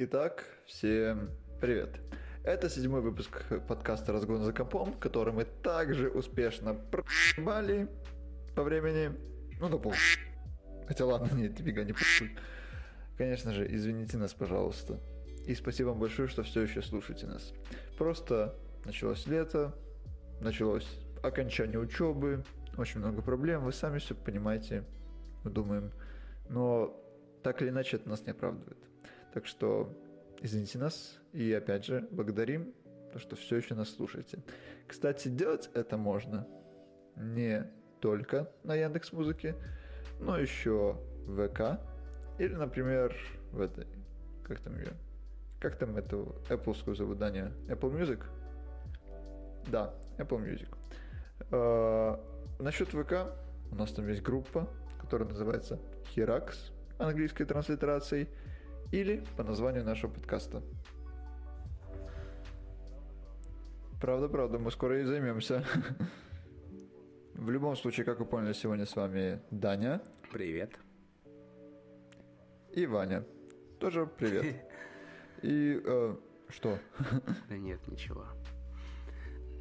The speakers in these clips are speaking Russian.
Итак, всем привет. Это седьмой выпуск подкаста «Разгон за компом», который мы также успешно пробали по времени, ну, до пол. Хотя ладно, нет, фига не похуй. Конечно же, извините нас, пожалуйста. И спасибо вам большое, что все еще слушаете нас. Просто началось лето, началось окончание учебы, очень много проблем, вы сами все понимаете, мы думаем. Но так или иначе это нас не оправдывает. Так что извините нас и опять же благодарим, то, что все еще нас слушаете. Кстати, делать это можно не только на Яндекс Музыке, но еще в ВК или, например, в этой, как там ее, как там эту Apple зовут? Apple Music? Да, Apple Music. Э, насчет ВК, у нас там есть группа, которая называется Hirax, английской транслитерацией, или по названию нашего подкаста. Правда, правда, мы скоро и займемся. В любом случае, как вы поняли, сегодня с вами Даня. Привет. И Ваня. Тоже привет. И э, что? Да нет, ничего.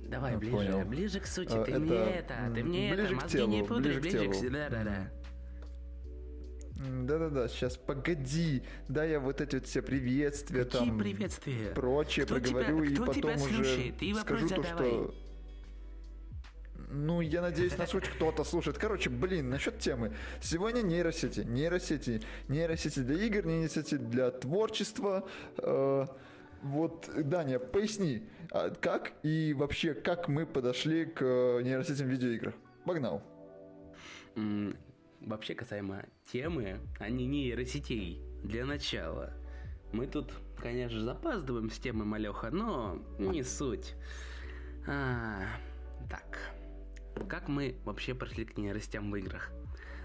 Давай ну, ближе, понял. ближе к сути. А, ты это... мне это, ты мне ближе это, мозги телу, не путай, ближе, ближе к, к... Да-да-да. Да-да-да, сейчас погоди, да я вот эти вот все приветствия Какие там, приветствия? прочее кто проговорю тебя, и потом тебя уже Ты скажу то, что... Ну, я надеюсь, нас хоть кто-то слушает. Короче, блин, насчет темы. Сегодня нейросети, нейросети, нейросети для игр, нейросети для творчества. Э, вот, Даня, поясни, а как и вообще, как мы подошли к нейросетям в видеоиграх? Погнал. Вообще касаемо темы, а не нейросетей, для начала. Мы тут, конечно, запаздываем с темой Малеха, но не суть. А, так, как мы вообще пришли к нейросетям в играх?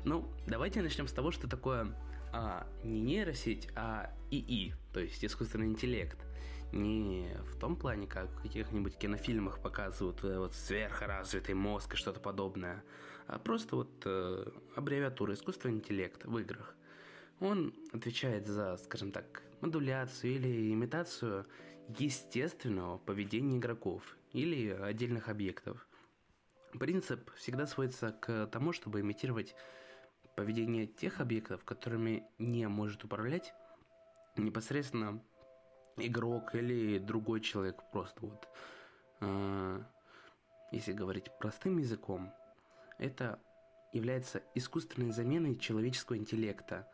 Ну, давайте начнем с того, что такое а, не нейросеть, а ИИ, то есть искусственный интеллект – не в том плане, как в каких-нибудь кинофильмах показывают э, вот сверхразвитый мозг и что-то подобное, а просто вот э, аббревиатура искусственный интеллект в играх. Он отвечает за, скажем так, модуляцию или имитацию естественного поведения игроков или отдельных объектов. Принцип всегда сводится к тому, чтобы имитировать поведение тех объектов, которыми не может управлять непосредственно игрок или другой человек просто вот. Э, если говорить простым языком, это является искусственной заменой человеческого интеллекта,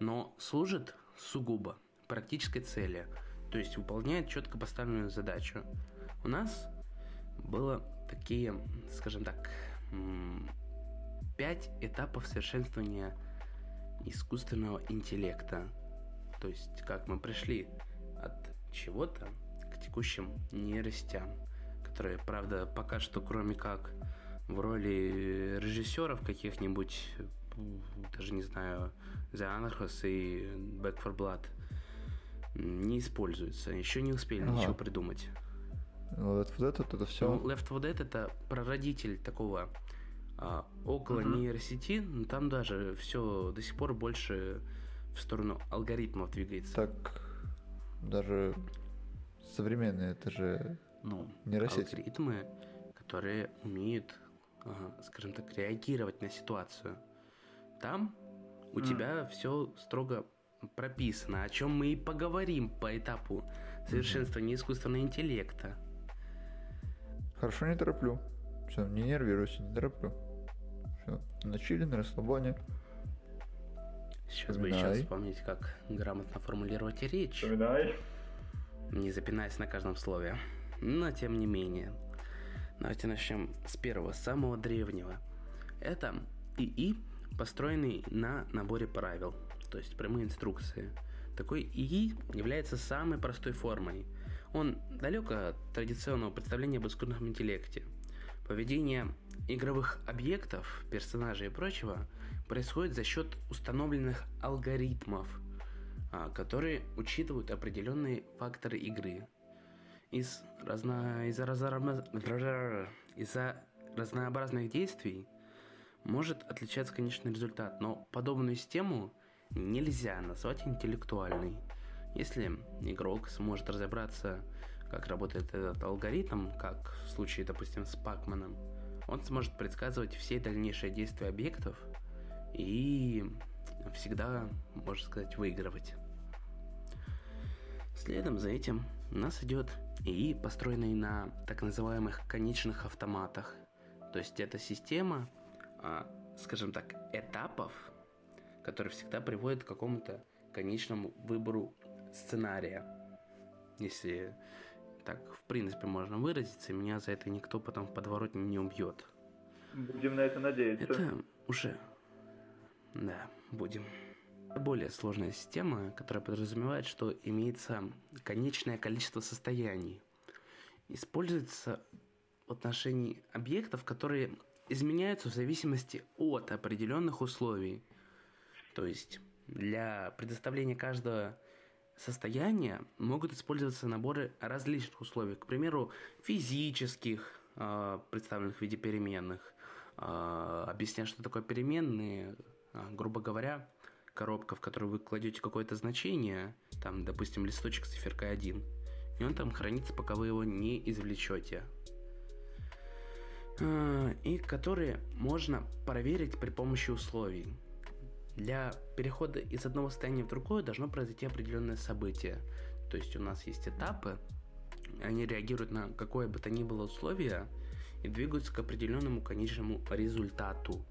но служит сугубо практической цели, то есть выполняет четко поставленную задачу. У нас было такие, скажем так, пять этапов совершенствования искусственного интеллекта. То есть, как мы пришли от чего-то к текущим нейросетям, которые, правда, пока что, кроме как в роли режиссеров каких-нибудь, даже не знаю, The Anarchos и Back for Blood, не используются. Еще не успели ага. ничего придумать. Left 4 Dead это все. Ну, Left 4 Dead это прародитель такого а, около угу. нейросети, но там даже все до сих пор больше в сторону алгоритмов двигается. Так даже современные, это же ну, нейросеть. алгоритмы, которые умеют, скажем так, реагировать на ситуацию. Там у mm. тебя все строго прописано, о чем мы и поговорим по этапу совершенствования mm-hmm. искусственного интеллекта. Хорошо, не тороплю. Все, не нервируйся, не тороплю. Все, на чили, на расслабоне. Сейчас бы еще вспомнить, как грамотно формулировать речь. Вспоминай. Не запинаясь на каждом слове. Но тем не менее. Давайте начнем с первого, самого древнего. Это ИИ, построенный на наборе правил, то есть прямые инструкции. Такой ИИ является самой простой формой. Он далек от традиционного представления об искусственном интеллекте. Поведение игровых объектов, персонажей и прочего происходит за счет установленных алгоритмов, а, которые учитывают определенные факторы игры. Из разно... из-за, разно... из-за разнообразных действий может отличаться конечный результат, но подобную систему нельзя назвать интеллектуальной. Если игрок сможет разобраться, как работает этот алгоритм, как в случае, допустим, с Пакманом, он сможет предсказывать все дальнейшие действия объектов и всегда, можно сказать, выигрывать. Следом за этим у нас идет ИИ, построенный на так называемых конечных автоматах. То есть это система, а, скажем так, этапов, которые всегда приводят к какому-то конечному выбору сценария. Если так, в принципе, можно выразиться, и меня за это никто потом в подворот не убьет. Будем на это надеяться. Это уже... Да, будем. Более сложная система, которая подразумевает, что имеется конечное количество состояний. Используется в отношении объектов, которые изменяются в зависимости от определенных условий. То есть для предоставления каждого состояния могут использоваться наборы различных условий. К примеру, физических, а, представленных в виде переменных. А, объясняя, что такое переменные, а, грубо говоря, коробка, в которую вы кладете какое-то значение, там, допустим, листочек с циферкой 1, и он там хранится, пока вы его не извлечете. И которые можно проверить при помощи условий. Для перехода из одного состояния в другое должно произойти определенное событие. То есть у нас есть этапы, они реагируют на какое бы то ни было условие и двигаются к определенному конечному результату.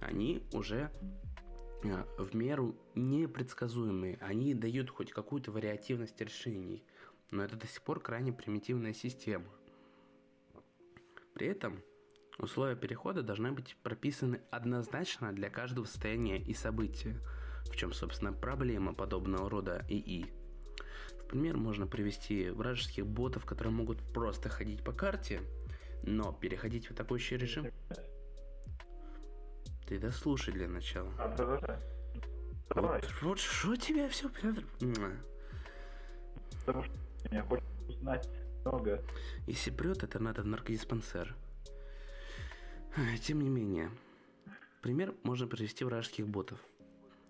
Они уже а, в меру непредсказуемые, они дают хоть какую-то вариативность решений, но это до сих пор крайне примитивная система. При этом Условия перехода должны быть прописаны однозначно для каждого состояния и события, в чем, собственно, проблема подобного рода ИИ. В пример можно привести вражеских ботов, которые могут просто ходить по карте, но переходить в атакующий режим... Ты дослушай для начала. А, Вот, вот что тебя все... Потому что я хочу узнать много. Если прет, это надо в наркодиспансер. Тем не менее, пример можно привести вражеских ботов.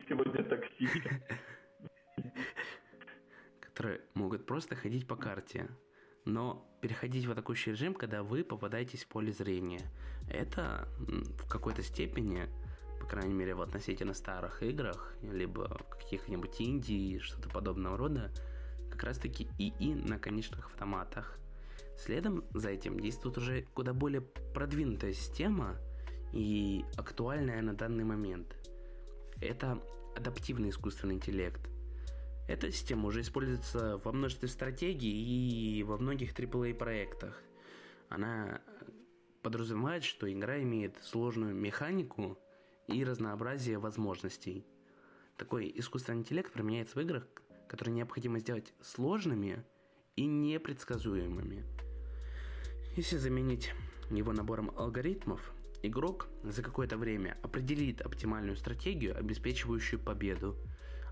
Сегодня такси. Которые могут просто ходить по карте, но переходить в атакующий режим, когда вы попадаетесь в поле зрения. Это в какой-то степени, по крайней мере в относительно старых играх, либо каких-нибудь Индии, что-то подобного рода, как раз таки ИИ на конечных автоматах – Следом за этим действует уже куда более продвинутая система и актуальная на данный момент. Это адаптивный искусственный интеллект. Эта система уже используется во множестве стратегий и во многих AAA проектах. Она подразумевает, что игра имеет сложную механику и разнообразие возможностей. Такой искусственный интеллект применяется в играх, которые необходимо сделать сложными и непредсказуемыми – если заменить его набором алгоритмов, игрок за какое-то время определит оптимальную стратегию, обеспечивающую победу.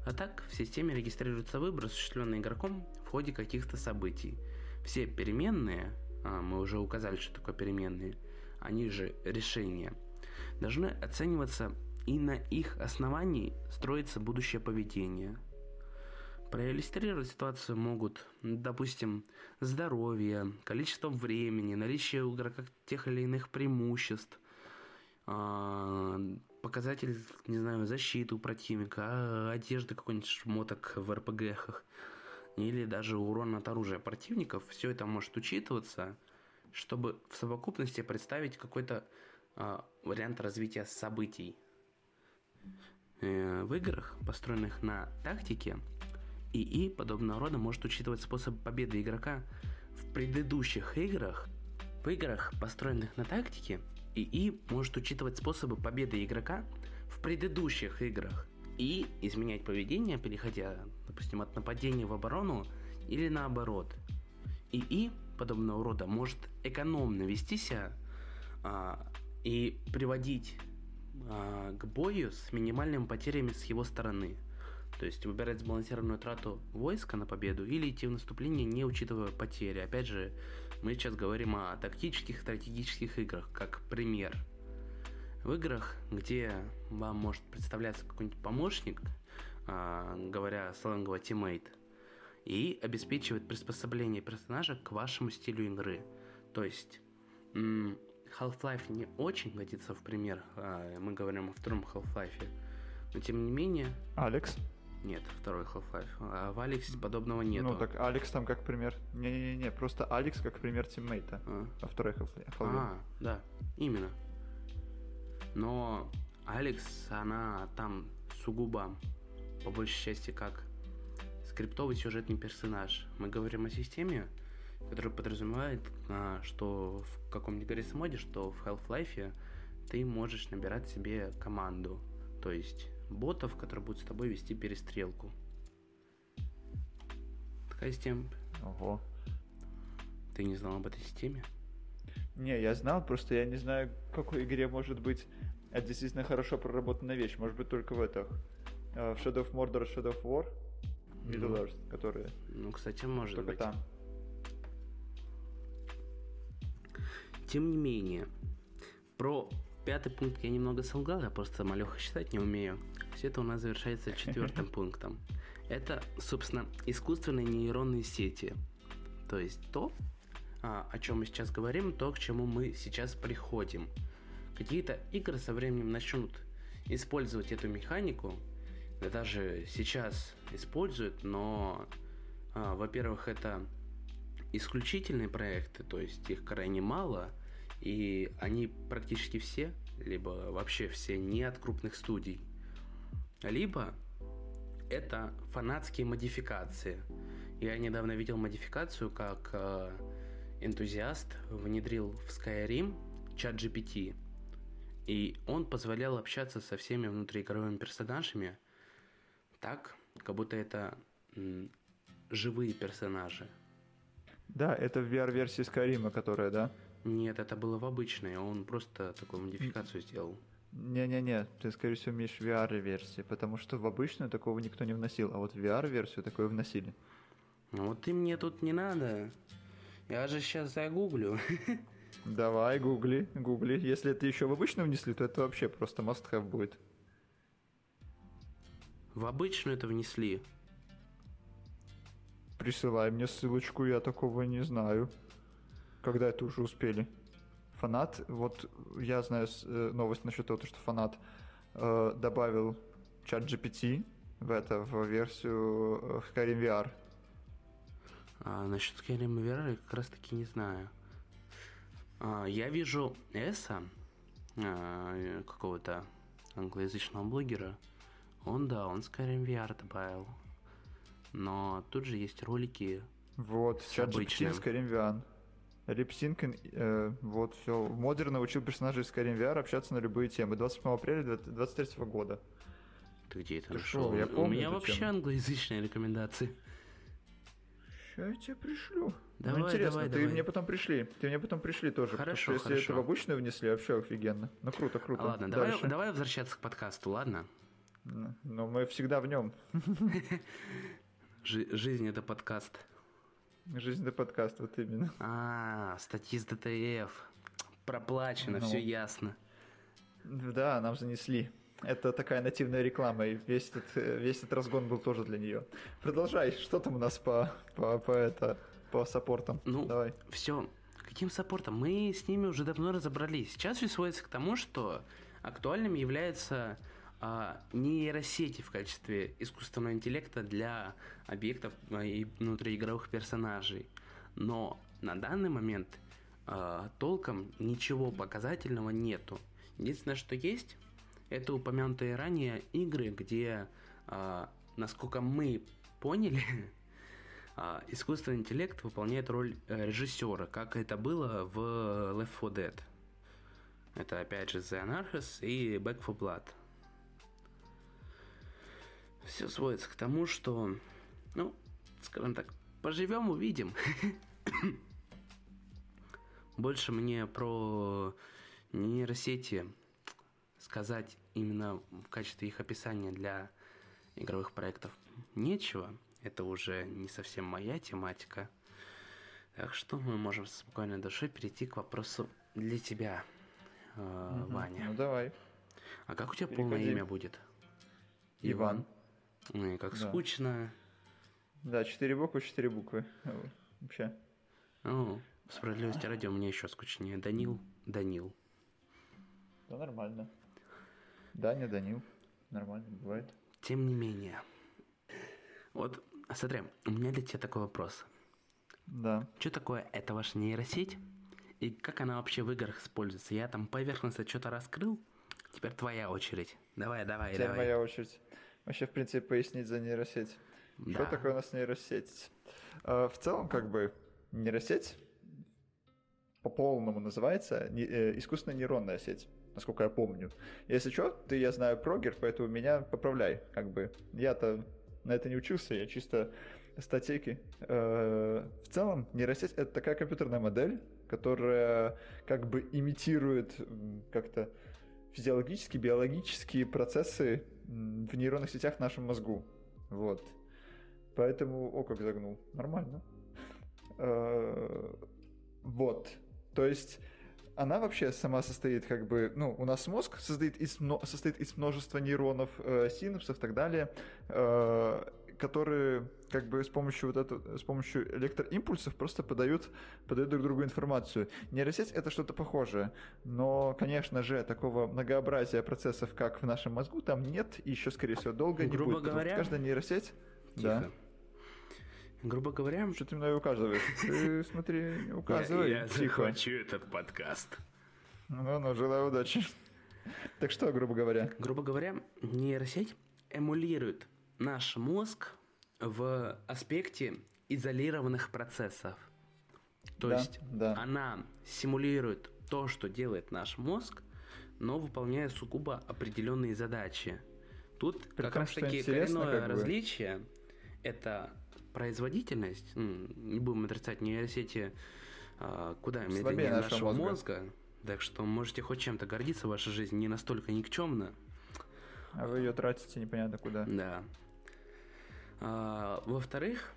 А так в системе регистрируется выбор, осуществленный игроком в ходе каких-то событий. Все переменные, а мы уже указали, что такое переменные, они же решения, должны оцениваться и на их основании строится будущее поведение – Проиллюстрировать ситуацию могут, допустим, здоровье, количество времени, наличие у игрока тех или иных преимуществ, а, показатель, не знаю, защиты у противника, а, одежды какой-нибудь шмоток в РПГхах, или даже урон от оружия противников. Все это может учитываться, чтобы в совокупности представить какой-то а, вариант развития событий. Э, в играх, построенных на тактике, ИИ подобного рода может учитывать способ победы игрока в предыдущих играх. В играх, построенных на тактике, ИИ может учитывать способы победы игрока в предыдущих играх и изменять поведение, переходя, допустим, от нападения в оборону или наоборот. ИИ подобного рода может экономно вести себя а, и приводить а, к бою с минимальными потерями с его стороны. То есть выбирать сбалансированную трату войска на победу или идти в наступление, не учитывая потери. Опять же, мы сейчас говорим о тактических, стратегических играх, как пример. В играх, где вам может представляться какой-нибудь помощник, а, говоря сленгово тиммейт, и обеспечивает приспособление персонажа к вашему стилю игры. То есть Half-Life не очень годится в пример, а мы говорим о втором Half-Life, но тем не менее... Алекс? Нет, второй Half-Life. А в Алекс подобного нет. Ну так Алекс там как пример. Не-не-не, просто Алекс как пример тиммейта. А, а второй Half-Life. А, да, именно. Но Алекс, она там сугубо, по большей части, как скриптовый сюжетный персонаж. Мы говорим о системе, которая подразумевает, а, что в каком-нибудь Гаррис моде, что в Half-Life ты можешь набирать себе команду. То есть ботов, которые будут с тобой вести перестрелку. Такая система. Ого. Ты не знал об этой системе? Не, я знал, просто я не знаю, в какой игре может быть это действительно хорошо проработанная вещь. Может быть, только в этом. А, в Shadow of Mordor, Shadow of War, Middle ну, Earth, которые... Ну, кстати, может только быть. там. Тем не менее, про пятый пункт я немного солгал, я просто малеха считать не умею. Все это у нас завершается четвертым пунктом. Это, собственно, искусственные нейронные сети. То есть то, а, о чем мы сейчас говорим, то, к чему мы сейчас приходим. Какие-то игры со временем начнут использовать эту механику, да даже сейчас используют, но, а, во-первых, это исключительные проекты, то есть их крайне мало, и они практически все, либо вообще все не от крупных студий, либо это фанатские модификации. Я недавно видел модификацию, как э, энтузиаст внедрил в Skyrim чат GPT, и он позволял общаться со всеми внутриигровыми персонажами так, как будто это м, живые персонажи. Да, это в VR-версии Скайрима, которая, да? Нет, это было в обычной, он просто такую модификацию сделал. Не-не-не, ты, скорее всего, имеешь VR-версии, потому что в обычную такого никто не вносил, а вот в VR-версию такое вносили. Ну вот ты мне тут не надо. Я же сейчас загуглю. Давай, гугли, гугли. Если это еще в обычную внесли, то это вообще просто must-have будет. В обычную это внесли. Присылай мне ссылочку, я такого не знаю. Когда это уже успели? Фанат, вот я знаю э, новость насчет того, что фанат э, добавил чат GPT в это, в версию э, Skyrim VR. А, насчет Skyrim VR я как раз таки не знаю. А, я вижу Эса, а, какого-то англоязычного блогера. Он, да, он Skyrim VR добавил. Но тут же есть ролики Вот, чат GPT Skyrim VR. Липсинкин, э, вот, все. Модер научил персонажей из Skyrim VR общаться на любые темы. 27 апреля 2023 года. Ты где это Ты нашел? Шо, я помню У меня вообще тему. англоязычные рекомендации. Сейчас я тебе пришлю. Ну, давай, ну, интересно, давай, ты давай. мне потом пришли. Ты мне потом пришли тоже. Хорошо, если хорошо. это в обычную внесли, вообще офигенно. Ну круто, круто. А, ладно, давай, давай возвращаться к подкасту, ладно? Но мы всегда в нем. Жизнь это подкаст. Жизнь это подкаст, вот именно. А, статьи с ДТФ. Проплачено, ну, все ясно. Да, нам занесли. Это такая нативная реклама, и весь этот, весь этот разгон был тоже для нее. Продолжай, что там у нас по, по, по, это, по саппортам? Ну, Давай. все. Каким саппортом? Мы с ними уже давно разобрались. Сейчас все сводится к тому, что актуальным является нейросети в качестве искусственного интеллекта для объектов а, и внутриигровых персонажей. Но на данный момент а, толком ничего показательного нету. Единственное, что есть, это упомянутые ранее игры, где, а, насколько мы поняли, а, искусственный интеллект выполняет роль э, режиссера, как это было в Left 4 Dead. Это опять же The Anarchist и Back 4 Blood. Все сводится к тому, что, ну, скажем так, поживем, увидим. Больше мне про нейросети сказать именно в качестве их описания для игровых проектов нечего. Это уже не совсем моя тематика. Так что мы можем с спокойной душой перейти к вопросу для тебя, э, угу. Ваня. Ну давай. А как у тебя Переходи. полное имя будет? Иван. Ой, как Да. скучно. Да, четыре буквы, четыре буквы. Вообще. О, справедливости ради, у меня еще скучнее. Данил, Данил. Да, нормально. Даня, Данил. Нормально, бывает. Тем не менее. Вот, смотри, у меня для тебя такой вопрос. Да. Что такое эта ваша нейросеть? И как она вообще в играх используется? Я там поверхностно что-то раскрыл. Теперь твоя очередь. Давай, давай, Теперь давай. моя очередь. Вообще, в принципе, пояснить за нейросеть. Да. Что такое у нас нейросеть? Э, В целом, как бы, нейросеть по-полному называется не- э, искусственная нейронная сеть, насколько я помню. Если что, ты, я знаю, прогер, поэтому меня поправляй, как бы. Я-то на это не учился, я чисто статейки. Э, В целом, нейросеть — это такая компьютерная модель, которая как бы имитирует как-то физиологические, биологические процессы в нейронных сетях в нашем мозгу. Вот. Поэтому, о, как загнул. Нормально. Э, Вот. То есть она вообще сама состоит как бы, ну, у нас мозг состоит из, состоит из множества нейронов, э, синапсов и так далее, э, которые как бы с помощью вот этого, с помощью электроимпульсов просто подают, подают друг другу информацию. Нейросеть это что-то похожее, но, конечно же, такого многообразия процессов, как в нашем мозгу, там нет и еще, скорее всего, долго не Грубо будет. потому что говоря- каждая нейросеть... Тихо. Да. Грубо говоря, Что ты мной указываешь? Ты смотри, не указывай. я Тихо. захвачу этот подкаст. Ну, ну, желаю удачи. Так что, грубо говоря? Грубо говоря, нейросеть эмулирует наш мозг в аспекте изолированных процессов. То Да, есть да. она симулирует то, что делает наш мозг, но выполняя сугубо определенные задачи. Тут При как том, раз таки коренное как бы. различие это производительность. Не будем отрицать нейросети а, куда Слабее медленнее нашего нашего мозга. мозга. Так что можете хоть чем-то гордиться, ваша жизнь не настолько никчемна. А вы ее тратите непонятно куда. Да. А, во-вторых,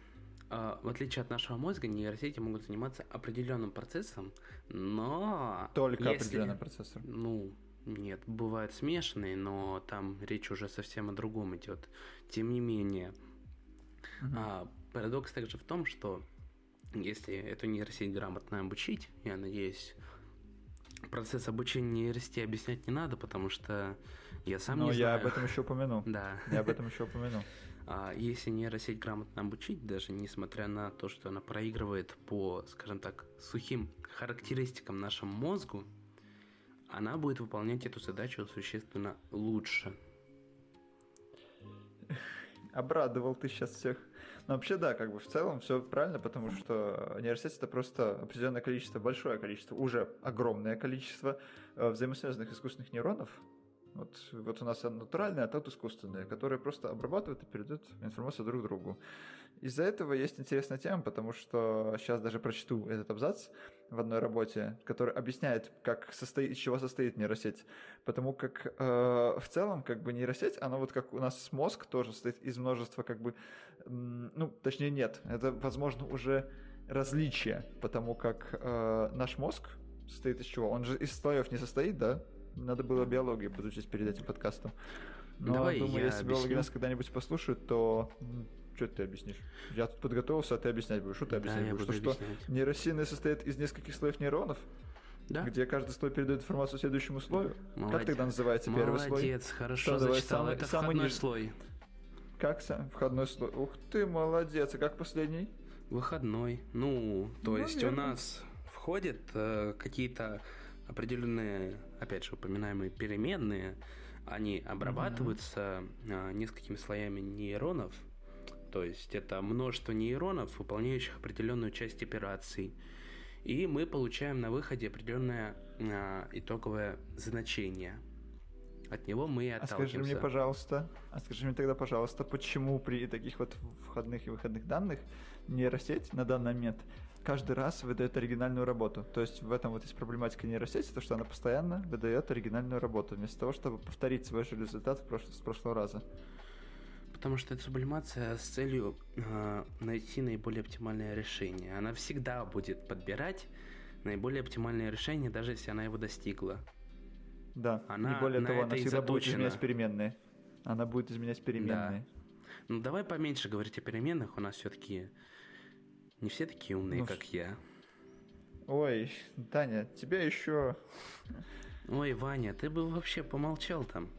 а, в отличие от нашего мозга, нейросети могут заниматься определенным процессом, но... Только если- определенный процессор. Ну, нет, бывают смешанные, но там речь уже совсем о другом идет. Тем не менее, Мгм. а, парадокс также в том, что если эту нейросеть грамотно обучить, я надеюсь, процесс обучения нейросети объяснять не надо, потому что я сам Но не я знаю. об этом еще упомяну. Да. Я об этом еще упомяну. А если нейросеть грамотно обучить, даже несмотря на то, что она проигрывает по, скажем так, сухим характеристикам нашему мозгу, она будет выполнять эту задачу существенно лучше. Обрадовал ты сейчас всех. Но вообще, да, как бы в целом все правильно, потому что нейросеть это просто определенное количество, большое количество, уже огромное количество э, взаимосвязанных искусственных нейронов. Вот, вот у нас натуральные, а тут искусственные, которые просто обрабатывают и передают информацию друг другу. Из-за этого есть интересная тема, потому что сейчас даже прочту этот абзац в одной работе, который объясняет, как состоит, из чего состоит нейросеть. Потому как э, в целом, как бы нейросеть, она вот как у нас мозг тоже состоит из множества, как бы, ну, точнее нет, это, возможно, уже различие, потому как э, наш мозг состоит из чего? Он же из слоев не состоит, да? Надо было биологию подучить перед этим подкастом. Но Давай думаю, я если биологи объясню. нас когда-нибудь послушают, то что ты объяснишь? Я тут подготовился, а ты объяснять будешь. Что ты Да, объяснять я будешь? буду То, что объяснять. нейросети состоит из нескольких слоев нейронов, Да? где каждый слой передает информацию следующему слою. Как Молодец. тогда называется первый слой? Молодец, хорошо Что, зачитал. самый- Это самый входной низ- слой. Как сам? Входной слой. Ух ты, молодец. А как последний? Выходной. Ну, то Ну, есть у верно. нас входят э, какие-то определенные, опять же, упоминаемые переменные, они обрабатываются э, несколькими слоями нейронов, то есть это множество нейронов, выполняющих определенную часть операций, и мы получаем на выходе определенное э, итоговое значение. От него мы и А отталкиваемся. скажи мне, пожалуйста, а скажи мне тогда, пожалуйста, почему при таких вот входных и выходных данных нейросеть на данный момент каждый раз выдает оригинальную работу. То есть в этом вот есть проблематика нейросети, то что она постоянно выдает оригинальную работу, вместо того, чтобы повторить свой же результат с прошлого раза. Потому что это сублимация с целью э, найти наиболее оптимальное решение. Она всегда будет подбирать наиболее оптимальное решение, даже если она его достигла. Да, Она и более того, она всегда будет изменять переменные. Она будет изменять переменные. Ну, давай поменьше говорить о переменных, у нас все-таки не все такие умные, ну, как я. Ой, Таня, тебя еще... Ой, Ваня, ты бы вообще помолчал там.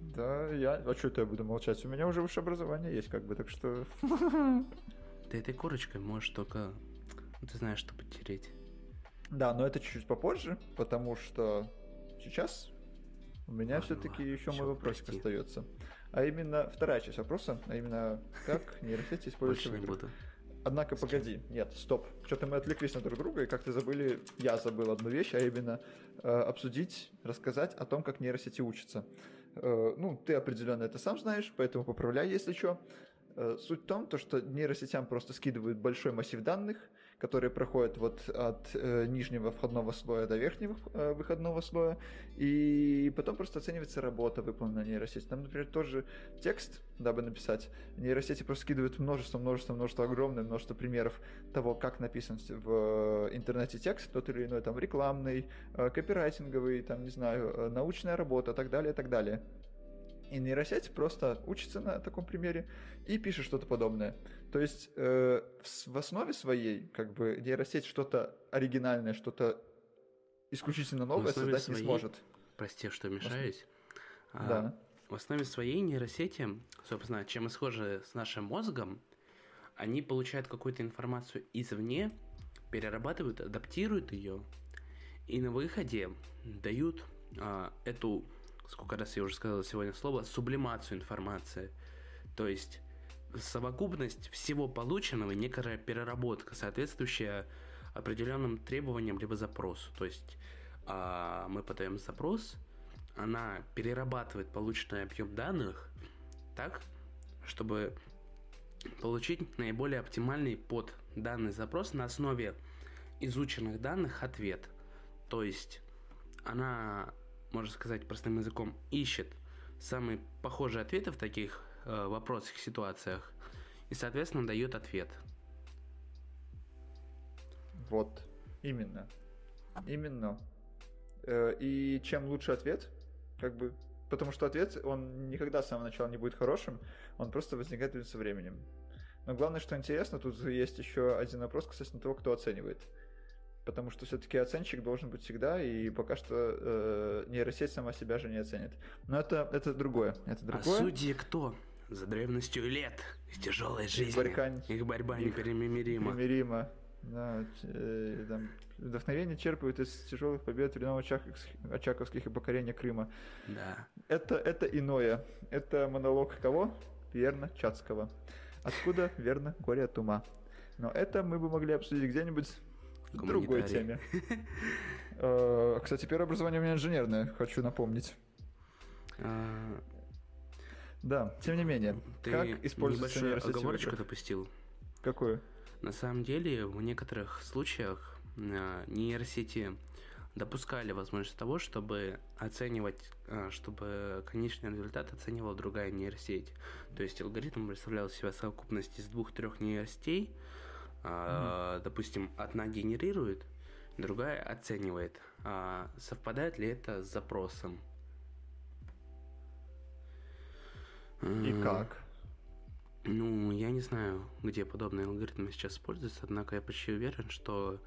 Да, я... А что я буду молчать? У меня уже высшее образование есть, как бы, так что... Ты этой корочкой можешь только... Ну, ты знаешь, что потереть. Да, но это чуть-чуть попозже, потому что сейчас у меня все-таки еще мой вопросик прости. остается. А именно вторая часть вопроса, а именно как нейросети используются в играх. Однако, погоди, нет, стоп. Что-то мы отвлеклись на друг друга и как-то забыли, я забыл одну вещь, а именно э, обсудить, рассказать о том, как нейросети учатся. Э, ну, ты определенно это сам знаешь, поэтому поправляй, если что. Э, суть в том, то, что нейросетям просто скидывают большой массив данных, которые проходят вот от э, нижнего входного слоя до верхнего э, выходного слоя, и потом просто оценивается работа, выполненная нейросети. Там, например, тоже текст, дабы написать, нейросети просто скидывают множество, множество, множество, огромное множество примеров того, как написан в интернете текст, тот или иной, там, рекламный, э, копирайтинговый, там, не знаю, э, научная работа, так далее, так далее. И нейросеть просто учится на таком примере и пишет что-то подобное. То есть э, в, основе своей, как бы, нейросеть что-то оригинальное, что-то исключительно новое создать своей... не сможет. Прости, что мешаюсь. А, да. В основе своей нейросети, собственно, чем и схожи с нашим мозгом, они получают какую-то информацию извне, перерабатывают, адаптируют ее, и на выходе дают а, эту сколько раз я уже сказал сегодня слово, сублимацию информации. То есть совокупность всего полученного, некая переработка, соответствующая определенным требованиям либо запросу. То есть а, мы подаем запрос, она перерабатывает полученный объем данных так, чтобы получить наиболее оптимальный под данный запрос на основе изученных данных ответ. То есть она можно сказать простым языком, ищет самые похожие ответы в таких э, вопросах, ситуациях, и, соответственно, дает ответ. Вот, именно. Именно. Э, и чем лучше ответ, как бы, потому что ответ, он никогда с самого начала не будет хорошим, он просто возникает со временем. Но главное, что интересно, тут есть еще один вопрос касательно того, кто оценивает потому что все-таки оценщик должен быть всегда, и пока что э, нейросеть сама себя же не оценит. Но это, это другое. Это другое. А судьи кто? За древностью лет, с тяжелой жизнью. Их борьба, их борьба их. Непримирима. Да, э, там, вдохновение черпают из тяжелых побед времен Очаковских и покорения Крыма. Да. Это, это иное. Это монолог кого? Верно, Чацкого. Откуда? Верно, горе от ума. Но это мы бы могли обсудить где-нибудь другой теме. Э, кстати, первое образование у меня инженерное, хочу напомнить. Да, тем не менее, Ты как используется нейросеть оговорочку допустил. Какую? На самом деле, в некоторых случаях э, нейросети допускали возможность того, чтобы оценивать, э, чтобы конечный результат оценивала другая нейросеть. То есть алгоритм представлял себя совокупность из двух-трех нейросетей, mm-hmm. допустим, одна генерирует, другая оценивает, а совпадает ли это с запросом. И как? Ну, я не знаю, где подобные алгоритмы сейчас используются, однако я почти уверен, что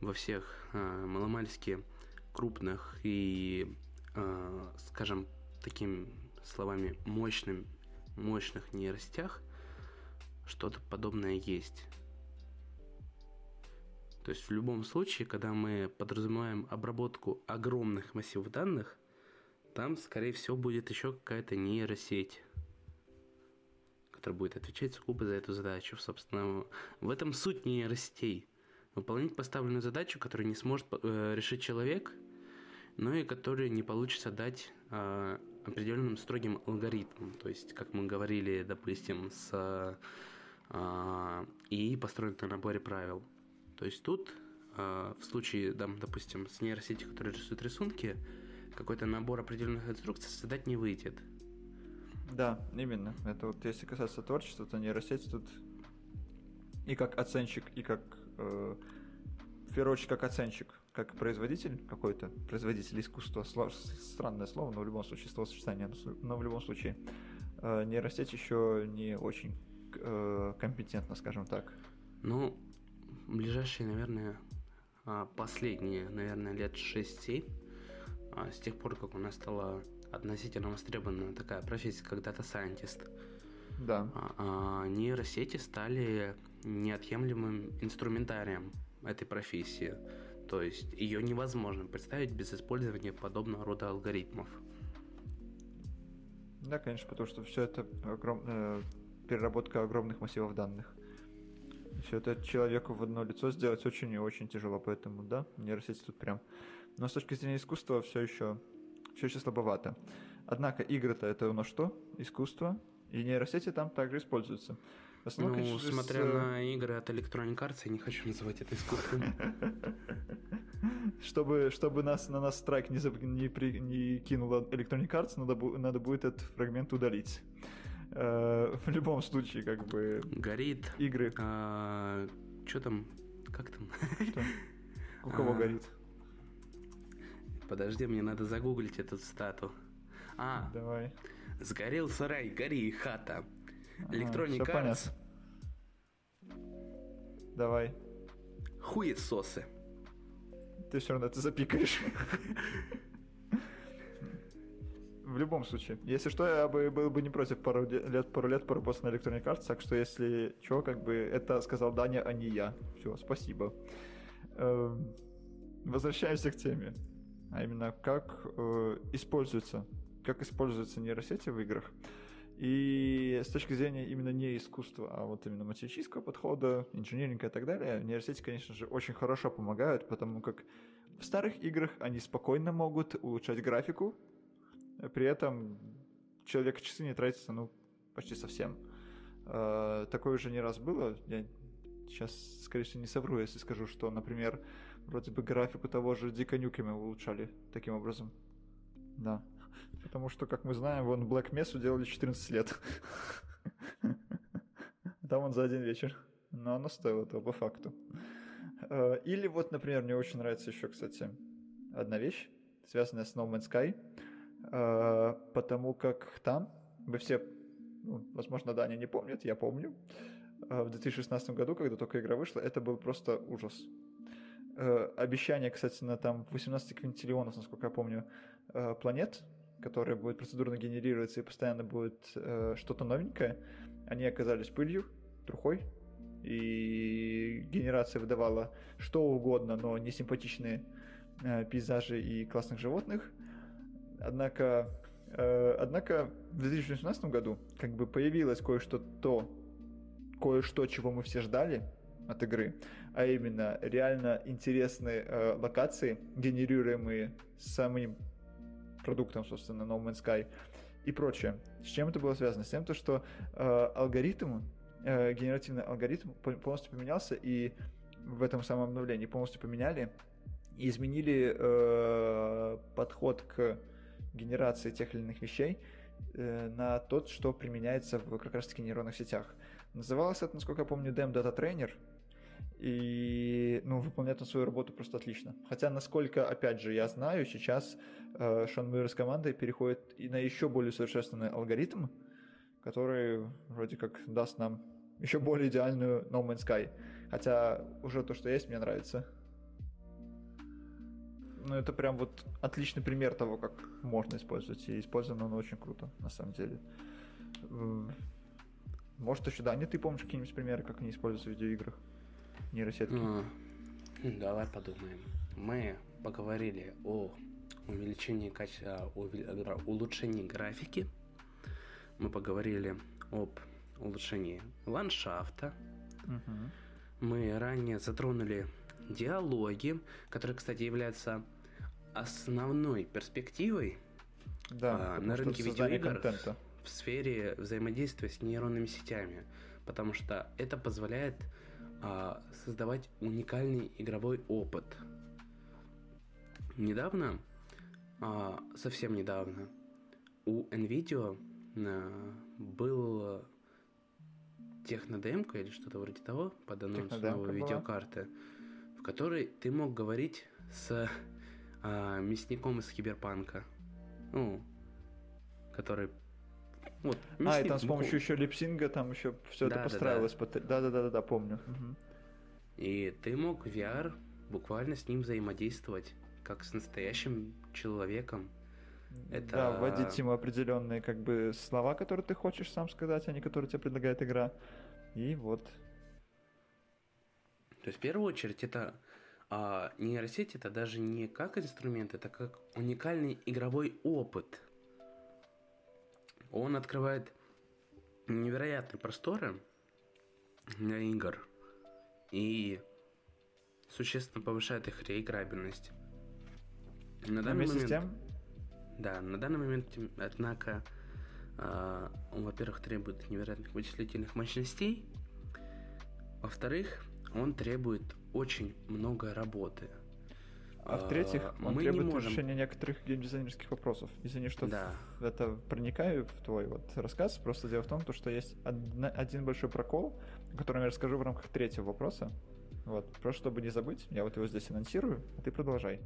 во всех э, маломальски крупных и, э, скажем, такими словами мощным, мощных нейросетях что-то подобное есть. То есть в любом случае, когда мы подразумеваем обработку огромных массивов данных, там, скорее всего, будет еще какая-то нейросеть, которая будет отвечать сугубо за эту задачу. Собственно, в этом суть нейросетей. Выполнить поставленную задачу, которую не сможет э, решить человек, но и которую не получится дать э, определенным строгим алгоритмом. То есть, как мы говорили, допустим, с э, ИИ построен на наборе правил. То есть тут в случае, там, допустим, с нейросетью, которая рисует рисунки, какой-то набор определенных инструкций создать не выйдет. Да, именно. Это вот если касаться творчества, то нейросеть тут и как оценщик, и как э, в первую очередь как оценщик, как производитель какой-то, производитель искусства, странное слово, но в любом случае словосочетание, но в любом случае э, нейросеть еще не очень э, компетентна, скажем так. Ну, ближайшие, наверное, а, последние, наверное, лет 6-7, а, с тех пор, как у нас стала относительно востребована такая профессия, как Scientist, Да. а, а, нейросети стали неотъемлемым инструментарием этой профессии. То есть ее невозможно представить без использования подобного рода алгоритмов. Да, конечно, потому что все это огром... э, переработка огромных массивов данных. Все это человеку в одно лицо сделать очень и очень тяжело, поэтому да, нейросети тут прям. Но с точки зрения искусства все еще все еще слабовато. Однако игры-то это у нас что? Искусство. И нейросети там также используются. В основном, ну, конечно, с, смотря э, на игры от Electronic Arts, я не хочу называть это искусством. Чтобы, чтобы нас, на нас страйк не, не, при- не кинула Electronic Arts, надо, надо будет этот фрагмент удалить. Э, в любом случае, как бы, Горит. игры... Что там? Как там? Что? У кого А, горит? Подожди, мне надо загуглить эту стату. А, Давай. сгорел сарай, гори и хата. Electronic всё Arts, Давай. хуесосы. Ты все равно это запикаешь. В любом случае, если что, я бы был бы не против пару лет, пару лет поработать на Electronic Arts, так что если что, как бы это сказал Даня, а не я. Все, спасибо. Эм, Возвращаемся к теме, а именно как э, используются, как используются нейросети в играх. И с точки зрения именно не искусства, а вот именно математического подхода, инжиниринга и так далее, нейросети, конечно же, очень хорошо помогают, потому как в старых играх они спокойно могут улучшать графику, при этом человек часы не тратится, ну, почти совсем. Э, Такое уже не раз было. Я сейчас, скорее всего, не совру, если скажу, что, например, вроде бы графику того же Дика улучшали таким образом. Да. Потому что, как мы знаем, вон Black Mesa делали 14 лет. Там он за один вечер. Но оно стоило этого по факту. Э, Или вот, например, мне очень нравится еще, кстати, одна вещь, связанная с No Man's Sky. Э, Потому как там, вы все, ну, возможно, Даня не помнит, я помню, э, в 2016 году, когда только игра вышла, это был просто ужас. Э, Обещание, кстати, на там 18 квинтиллионов, насколько я помню, э, планет, которые будут процедурно генерироваться и постоянно будет э, что-то новенькое, они оказались пылью, трухой, и генерация выдавала что угодно, но не симпатичные э, пейзажи и классных животных. Однако, э, однако в 2018 году как бы появилось кое-что то, кое-что, чего мы все ждали от игры, а именно реально интересные э, локации, генерируемые самим продуктом, собственно, No Man's Sky и прочее. С чем это было связано? С тем, то, что э, алгоритм, э, генеративный алгоритм по- полностью поменялся, и в этом самом обновлении полностью поменяли и изменили э, подход к генерации тех или иных вещей э, на тот, что применяется в как раз-таки нейронных сетях. Называлось это, насколько я помню, Dem Data Trainer, и ну, выполняет он свою работу просто отлично. Хотя, насколько, опять же, я знаю, сейчас э, Шон Мюррей с командой переходит и на еще более совершенственный алгоритм, который вроде как даст нам еще более идеальную No Man's Sky. Хотя уже то, что есть, мне нравится. Ну, это прям вот отличный пример того, как можно использовать. И использовано оно очень круто, на самом деле. Может, еще, да, не ты помнишь какие-нибудь примеры, как они используются в видеоиграх? Нейросетки. А, ну, Давай подумаем. Мы поговорили о увеличении качества, улучшении графики. Мы поговорили об улучшении ландшафта. Мгм. Мы ранее затронули диалоги, которые, кстати, являются основной перспективой Да, А, на рынке видеоигр контента. в сфере взаимодействия с нейронными сетями, потому что это позволяет а, создавать уникальный игровой опыт. Недавно, а, совсем недавно, у Nvidia а, был технодемка или что-то вроде того под анонс новой видеокарты, в которой ты мог говорить с а, мясником из Киберпанка, ну, который Вот, а, и там с помощью еще липсинга там еще все да, это постраивалось. Да, да, да, да, да, помню. Угу. И ты мог VR буквально с ним взаимодействовать, как с настоящим человеком. Это... Да, вводить ему определенные как бы слова, которые ты хочешь сам сказать, а не которые тебе предлагает игра. И вот. То есть в первую очередь это а, нейросеть это даже не как инструмент, это как уникальный игровой опыт. Он открывает невероятные просторы для игр и существенно повышает их реиграбельность. На данный момент... тем? Да, на данный момент, однако, э, он, во-первых, требует невероятных вычислительных мощностей, во-вторых, он требует очень много работы. А в-третьих, он мы требует не можем... решения некоторых геймдизайнерских вопросов. Извини, что да. в это проникаю в твой вот рассказ. Просто дело в том, что есть одна, один большой прокол, о котором я расскажу в рамках третьего вопроса. Вот, просто чтобы не забыть, я вот его здесь анонсирую, а ты продолжай.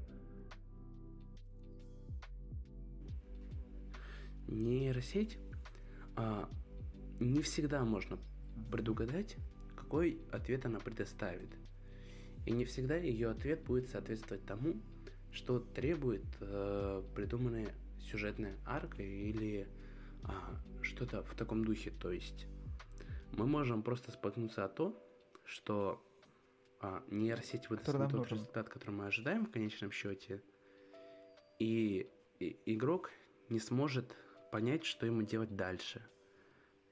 Нейросеть а, не всегда можно предугадать, какой ответ она предоставит. И не всегда ее ответ будет соответствовать тому, что требует э, придуманная сюжетная арка или а, что-то в таком духе. То есть мы можем просто споткнуться о том, что а, нейросеть выдаст не тот результат, который мы ожидаем в конечном счете, и, и игрок не сможет понять, что ему делать дальше.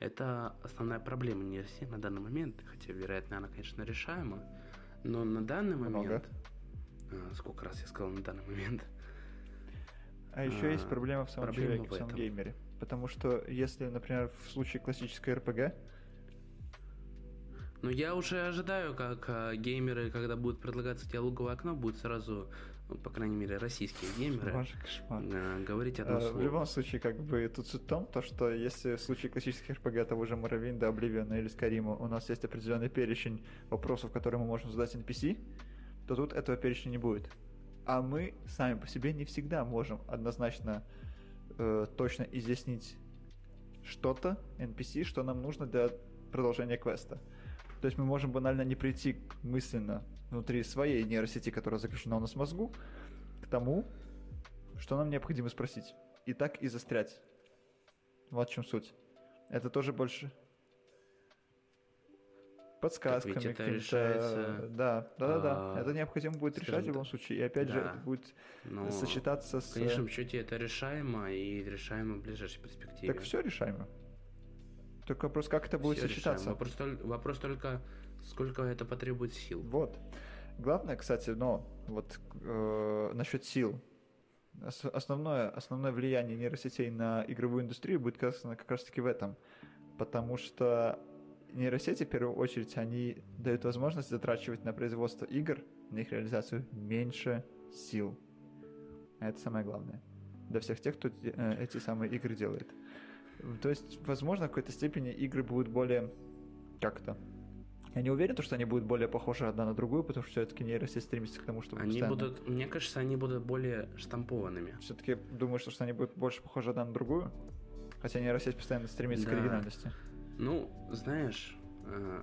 Это основная проблема нейросети на данный момент, хотя, вероятно, она, конечно, решаема, но на данный момент... Много. А, сколько раз я сказал на данный момент? А еще а, есть проблема в самом проблема человеке, в, в самом геймере. Потому что если, например, в случае классической РПГ, ну, я уже ожидаю, как э, геймеры, когда будут предлагаться диалоговое окно, будут сразу, ну, по крайней мере, российские геймеры э, говорить одно э, слово. В любом случае, как бы тут суть в том, то, что если в случае классических RPG того же Моровинда, Обливиона или Скарима у нас есть определенный перечень вопросов, которые мы можем задать NPC, то тут этого перечня не будет. А мы сами по себе не всегда можем однозначно э, точно изъяснить что-то NPC, что нам нужно для продолжения квеста. То есть мы можем банально не прийти мысленно внутри своей нейросети, которая заключена у нас в мозгу, к тому, что нам необходимо спросить. И так и застрять. Вот в чем суть. Это тоже больше подсказками какими-то. Решается... Да, да, да, да. А... Это необходимо будет решать в любом случае. И опять да. же, это будет Но сочетаться с. В конечном счете это решаемо и решаемо в ближайшей перспективе. Так все решаемо. Только вопрос, как это будет Все сочетаться. Вопрос, вопрос только, сколько это потребует сил. Вот. Главное, кстати, но вот э, насчет сил. Основное, основное влияние нейросетей на игровую индустрию будет как, как раз таки в этом. Потому что нейросети, в первую очередь, они дают возможность затрачивать на производство игр, на их реализацию меньше сил. Это самое главное. Для всех тех, кто э, эти самые игры делает. То есть, возможно, в какой-то степени игры будут более... Как-то? Я не уверен, что они будут более похожи одна на другую, потому что все-таки нейросеть стремится к тому, чтобы они постоянно... будут, мне кажется, они будут более штампованными. Все-таки думаю, что они будут больше похожи одна на другую, хотя нейросеть постоянно стремится да. к оригинальности. Ну, знаешь, э,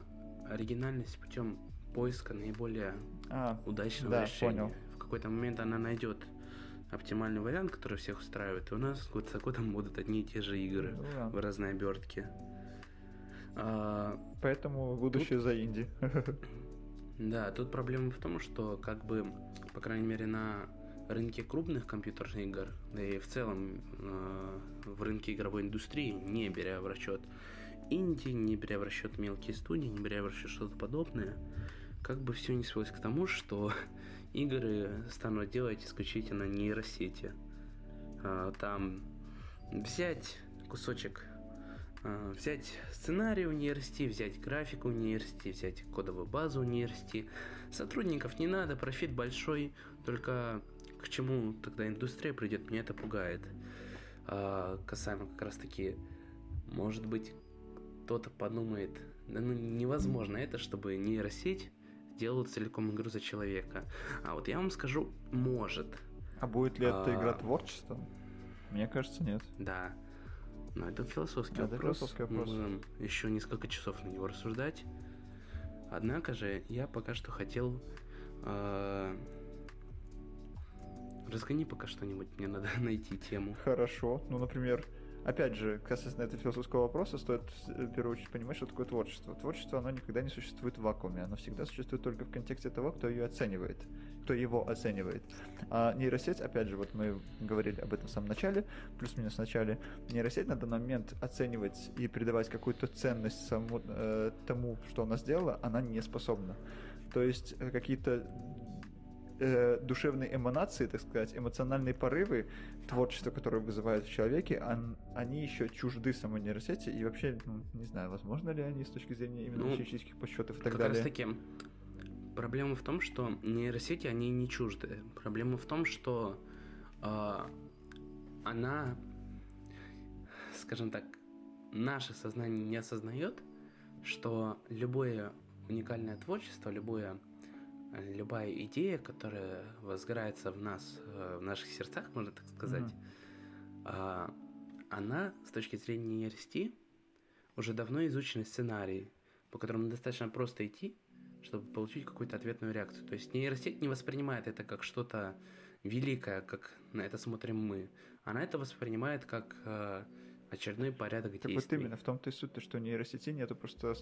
оригинальность путем поиска наиболее а, удачного да, решения. Понял. В какой-то момент она найдет оптимальный вариант, который всех устраивает, и у нас год за годом будут одни и те же игры ну, да. в разной обертке. А, Поэтому будущее тут... за инди. Да, тут проблема в том, что как бы, по крайней мере, на рынке крупных компьютерных игр, да и в целом э, в рынке игровой индустрии, не беря в расчет инди, не беря в расчет мелкие студии, не беря в расчет что-то подобное, как бы все не свелось к тому, что игры станут делать исключительно нейросети. А, там взять кусочек, взять сценарий у нейросети, взять графику у нейросети, взять кодовую базу у нейросети. Сотрудников не надо, профит большой, только к чему тогда индустрия придет, меня это пугает. А, касаемо как раз таки, может быть, кто-то подумает, да ну невозможно это, чтобы нейросеть делают целиком игру за человека. А вот я вам скажу, может. А будет ли а... игра творчества? Мне кажется, нет. Да. Ну, это философский Это вопрос. философский Мы вопрос. можем еще несколько часов на него рассуждать. Однако же я пока что хотел... э, Разгони пока что-нибудь, мне надо найти тему. Хорошо. Ну, например, опять же, касательно этого философского вопроса, стоит э, в первую очередь понимать, что такое творчество. Творчество, оно никогда не существует в вакууме, оно всегда существует только в контексте того, кто ее оценивает, кто его оценивает. А нейросеть, опять же, вот мы говорили об этом в самом начале, плюс-минус в начале, нейросеть на данный момент оценивать и придавать какую-то ценность саму, э, тому, что она сделала, она не способна. То есть э, какие-то э, душевные эманации, так сказать, эмоциональные порывы, творчество, которое вызывает в человеке, он- они еще чужды самой нейросети, и вообще, ну, не знаю, возможно ли они с точки зрения именно Ну, физических подсчетов и так как далее. раз таки, проблема в том, что нейросети, они не чужды. Проблема в том, что а, она, скажем так, наше сознание не осознает, что любое уникальное творчество, любое, любая идея, которая возгорается в нас, э, в наших сердцах, можно так сказать, а, она, с точки зрения нейросети, уже давно изученный сценарий, по которому достаточно просто идти, чтобы получить какую-то ответную реакцию. То есть нейросеть не воспринимает это как что-то великое, как на это смотрим мы. Она это воспринимает как э, очередной порядок Так вот действий. именно, в том-то и суть, что у нейросети нету просто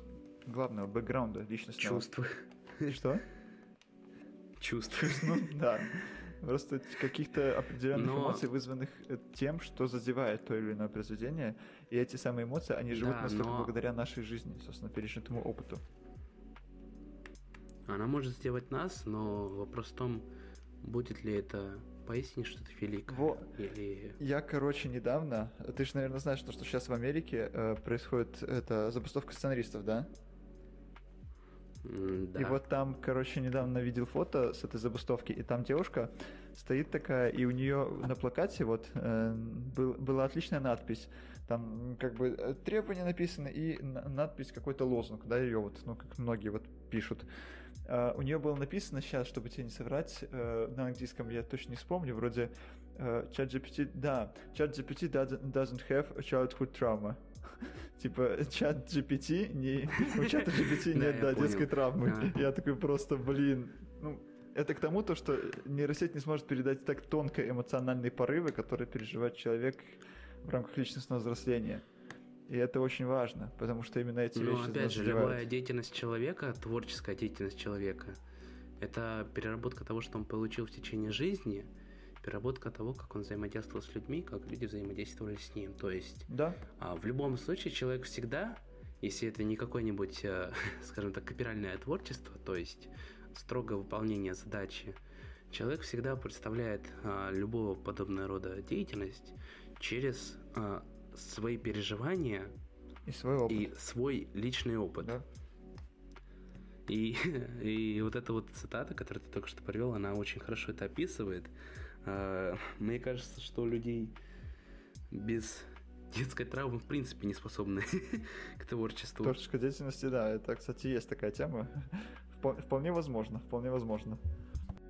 главного бэкграунда личностного. Чувства. Что? Чувства. Ну, да. Просто каких-то определенных Но- эмоций, вызванных э, тем, что задевает то или иное произведение, и эти самые эмоции, они живут Да, у нас только но- благодаря нашей жизни, собственно, пережитому опыту. Она может сделать нас, но вопрос в том, будет ли это поистине что-то великое. Во. Или... Я, короче, недавно, ты же, наверное, знаешь, что, что сейчас в Америке э, происходит это забастовка сценаристов, да? Да. И вот там, короче, недавно видел фото с этой забастовки, и там девушка стоит такая, и у нее на плакате вот э, был- была отличная надпись. Там как бы требования написаны и на- надпись какой-то лозунг, да, ее вот, ну, как многие вот пишут. А, у нее было написано сейчас, чтобы тебе не соврать, э, на английском я точно не вспомню, вроде э, ChatGPT, да, ChatGPT doesn't, doesn't have a childhood trauma. Типа, чат GPT, не, у чата GPT нет, да, детской травмы. Я такой просто, блин, ну, это к тому, то, что нейросеть не сможет передать так тонко эмоциональные порывы, которые переживает человек в рамках личностного взросления. И это очень важно, потому что именно эти Но вещи опять же, задевают. любая деятельность человека, творческая деятельность человека, это переработка того, что он получил в течение жизни, переработка того, как он взаимодействовал с людьми, как люди взаимодействовали с ним. То есть Да, а, в любом случае человек всегда, если это не какое-нибудь, э, скажем так, копиральное творчество, то есть строгое выполнение задачи, человек всегда представляет а, любого подобного рода деятельность через а, свои переживания и свой опыт. и свой личный опыт. Да. И, и вот эта вот цитата, которую ты только что привел, она очень хорошо это описывает. А, Мне кажется, что у людей без детской травмы в принципе не способны к творчеству. Творческой деятельности, да, это, кстати, есть такая тема. Впо- Вполне возможно, вполне возможно.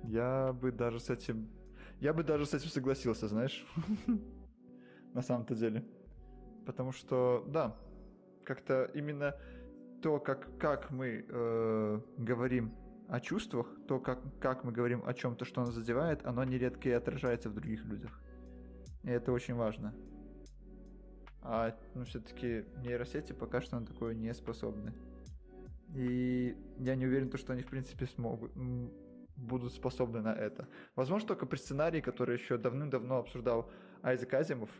Я бы даже с этим... Я бы даже с этим согласился, знаешь, на самом-то деле. Потому что, да, как-то именно то, как, как мы э, говорим о чувствах, то, как, как мы говорим о чем-то, что нас задевает, оно нередко и отражается в других людях. И это очень важно. А ну, все-таки нейросети пока что на такое не способны. И я не уверен, то, что они, в принципе, смогут, будут способны на это. Возможно, только при сценарии, который еще давным-давно обсуждал Айзек Азимов,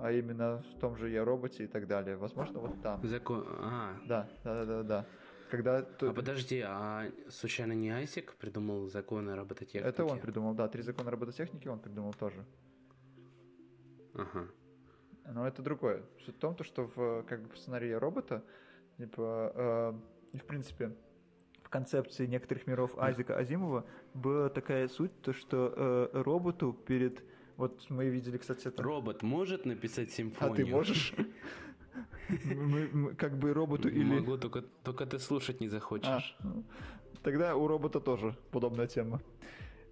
а именно в том же Я роботе и так далее. Возможно, вот там. Закон... А, Да, да, да, да, да. Когда а подожди, а случайно не Айсик придумал законы робототехники? это он придумал, да, три закона робототехники он придумал тоже. Ага. Но это другое. Суть в том, то, что в как бы в сценарии робота, типа, э, в принципе, в концепции некоторых миров Айзека Азимова была такая суть, то, что э, роботу перед... Вот мы видели, кстати, это... Робот может написать А симфонию? ты можешь? Мы- мы Как бы роботу или... Могу, только, только ты слушать не А, захочешь. ну, тогда у робота тоже подобная тема.